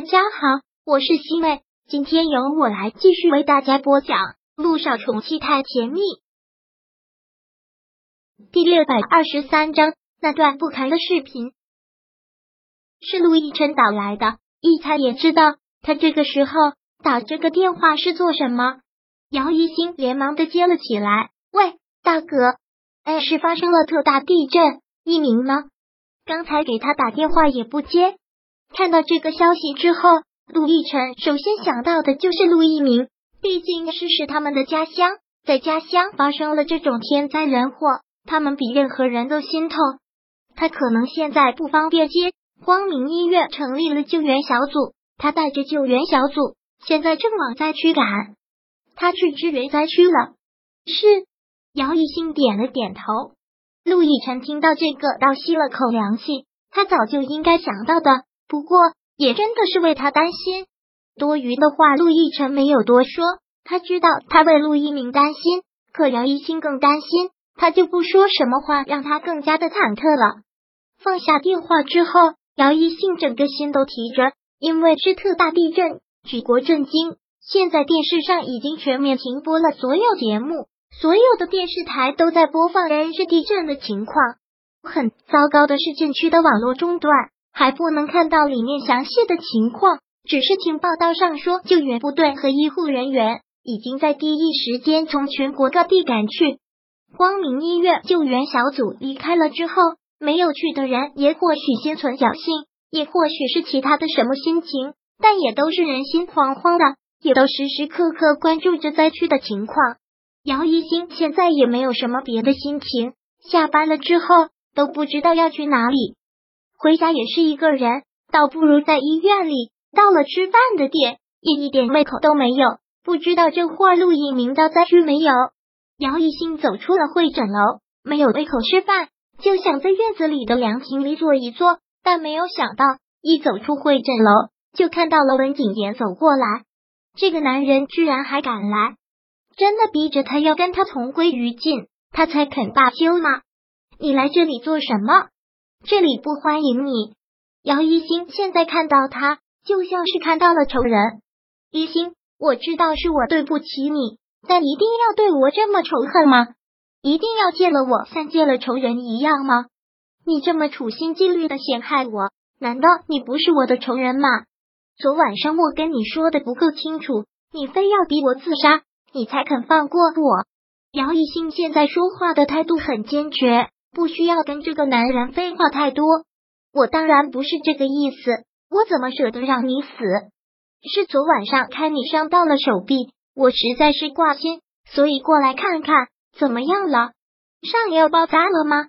大家好，我是西妹，今天由我来继续为大家播讲《陆少宠妻太甜蜜》第六百二十三章。那段不堪的视频是陆亦辰打来的，一猜也知道他这个时候打这个电话是做什么。姚一星连忙的接了起来：“喂，大哥，哎，是发生了特大地震，一鸣呢？刚才给他打电话也不接。”看到这个消息之后，陆亦辰首先想到的就是陆一鸣，毕竟是是他们的家乡，在家乡发生了这种天灾人祸，他们比任何人都心痛。他可能现在不方便接。光明医院成立了救援小组，他带着救援小组，现在正往灾区赶。他去支援灾区了。是，姚一兴点了点头。陆亦辰听到这个，倒吸了口凉气。他早就应该想到的。不过，也真的是为他担心。多余的话，陆亦辰没有多说。他知道他为陆一鸣担心，可姚一星更担心，他就不说什么话，让他更加的忐忑了。放下电话之后，姚一兴整个心都提着，因为是特大地震，举国震惊。现在电视上已经全面停播了所有节目，所有的电视台都在播放人是地震的情况。很糟糕的是，震区的网络中断。还不能看到里面详细的情况，只是听报道上说，救援部队和医护人员已经在第一时间从全国各地赶去。光明医院救援小组离开了之后，没有去的人也或许心存侥幸，也或许是其他的什么心情，但也都是人心惶惶的，也都时时刻刻关注着灾区的情况。姚一星现在也没有什么别的心情，下班了之后都不知道要去哪里。回家也是一个人，倒不如在医院里。到了吃饭的点，也一点胃口都没有。不知道这会陆一鸣到灾区没有？姚一新走出了会诊楼，没有胃口吃饭，就想在院子里的凉亭里坐一坐。但没有想到，一走出会诊楼，就看到了文景言走过来。这个男人居然还敢来，真的逼着他要跟他同归于尽，他才肯罢休吗？你来这里做什么？这里不欢迎你，姚一星现在看到他，就像是看到了仇人。一星，我知道是我对不起你，但一定要对我这么仇恨吗？一定要见了我像见了仇人一样吗？你这么处心积虑的陷害我，难道你不是我的仇人吗？昨晚上我跟你说的不够清楚，你非要逼我自杀，你才肯放过我。姚一星现在说话的态度很坚决。不需要跟这个男人废话太多，我当然不是这个意思，我怎么舍得让你死？是昨晚上看你伤到了手臂，我实在是挂心，所以过来看看怎么样了。上药包扎了吗？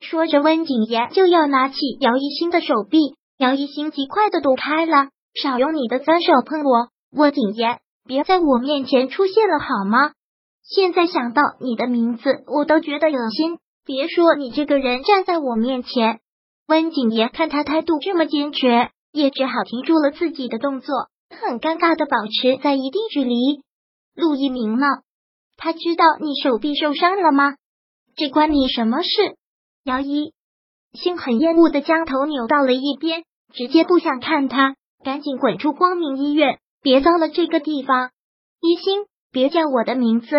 说着，温景言就要拿起姚一星的手臂，姚一星极快的躲开了。少用你的脏手碰我，温景言，别在我面前出现了好吗？现在想到你的名字，我都觉得恶心。别说你这个人站在我面前，温景言看他态度这么坚决，也只好停住了自己的动作，很尴尬的保持在一定距离。陆一鸣呢？他知道你手臂受伤了吗？这关你什么事？姚一心很厌恶的将头扭到了一边，直接不想看他，赶紧滚出光明医院，别脏了这个地方。一心，别叫我的名字。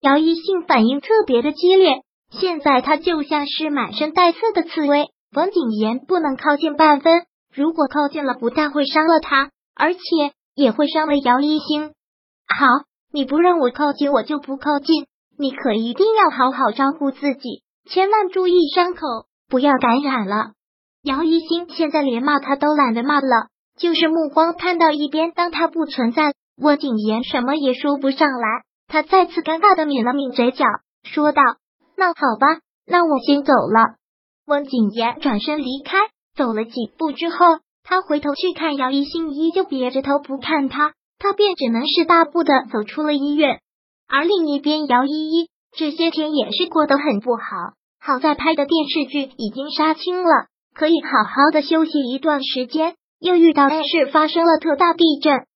姚一星反应特别的激烈。现在他就像是满身带刺的刺猬，冯景言不能靠近半分。如果靠近了，不但会伤了他，而且也会伤了姚一星。好，你不让我靠近，我就不靠近。你可一定要好好照顾自己，千万注意伤口，不要感染了。姚一星现在连骂他都懒得骂了，就是目光看到一边，当他不存在，温景言什么也说不上来。他再次尴尬的抿了抿嘴角，说道。那好吧，那我先走了。温景言转身离开，走了几步之后，他回头去看姚一心，依旧别着头不看他，他便只能是大步的走出了医院。而另一边，姚依依这些天也是过得很不好，好在拍的电视剧已经杀青了，可以好好的休息一段时间。又遇到事发生了特大地震，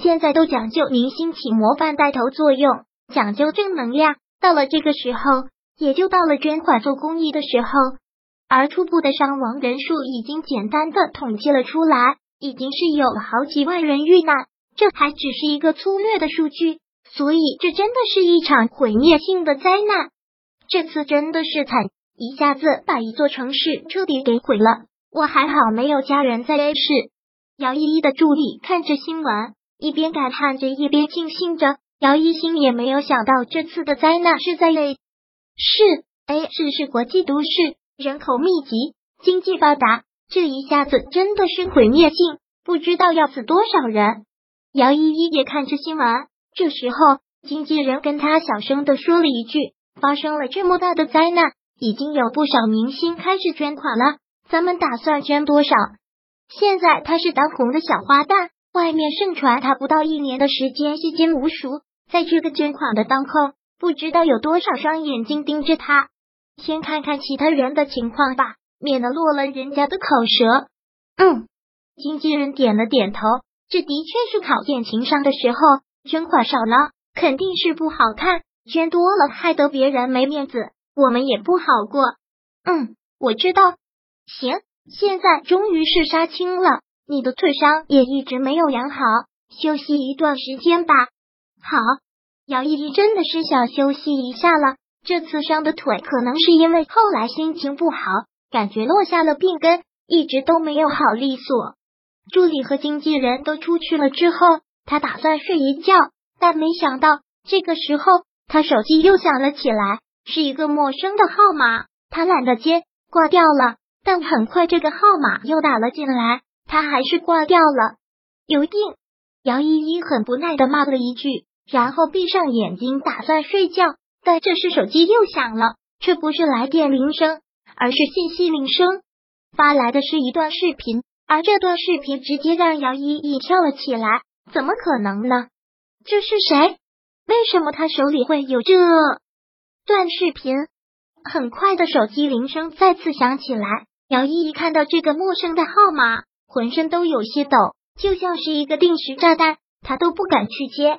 现在都讲究明星起模范带头作用，讲究正能量。到了这个时候。也就到了捐款做公益的时候，而初步的伤亡人数已经简单的统计了出来，已经是有了好几万人遇难，这还只是一个粗略的数据，所以这真的是一场毁灭性的灾难。这次真的是惨，一下子把一座城市彻底给毁了。我还好没有家人在 A 市。姚依依的助理看着新闻，一边感叹着，一边庆幸着。姚一星也没有想到这次的灾难是在 A 是。A 市是国际都市，人口密集，经济发达。这一下子真的是毁灭性，不知道要死多少人。姚依依也看着新闻，这时候经纪人跟他小声的说了一句：“发生了这么大的灾难，已经有不少明星开始捐款了，咱们打算捐多少？”现在他是当红的小花旦，外面盛传他不到一年的时间吸金无数，在这个捐款的当口，不知道有多少双眼睛盯着他。先看看其他人的情况吧。免得落了人家的口舌。嗯，经纪人点了点头。这的确是考验情商的时候。捐款少了，肯定是不好看；捐多了，害得别人没面子，我们也不好过。嗯，我知道。行，现在终于是杀青了，你的腿伤也一直没有养好，休息一段时间吧。好，姚依依真的是想休息一下了。这次伤的腿，可能是因为后来心情不好。感觉落下了病根，一直都没有好利索。助理和经纪人都出去了之后，他打算睡一觉，但没想到这个时候，他手机又响了起来，是一个陌生的号码。他懒得接，挂掉了。但很快这个号码又打了进来，他还是挂掉了。有病！姚依依很不耐的骂了一句，然后闭上眼睛打算睡觉。但这时手机又响了，却不是来电铃声。而是信息铃声发来的是一段视频，而这段视频直接让姚依依跳了起来。怎么可能呢？这是谁？为什么他手里会有这段视频？很快的手机铃声再次响起来，姚依依看到这个陌生的号码，浑身都有些抖，就像是一个定时炸弹，她都不敢去接。